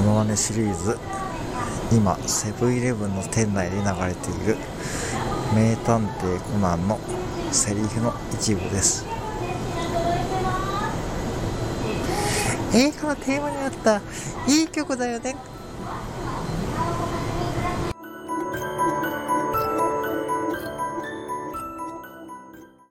ノマネシリーズ。今セブンイレブンの店内で流れている名探偵コナンのセリフの一部です。映画のテーマになったいい曲だよね。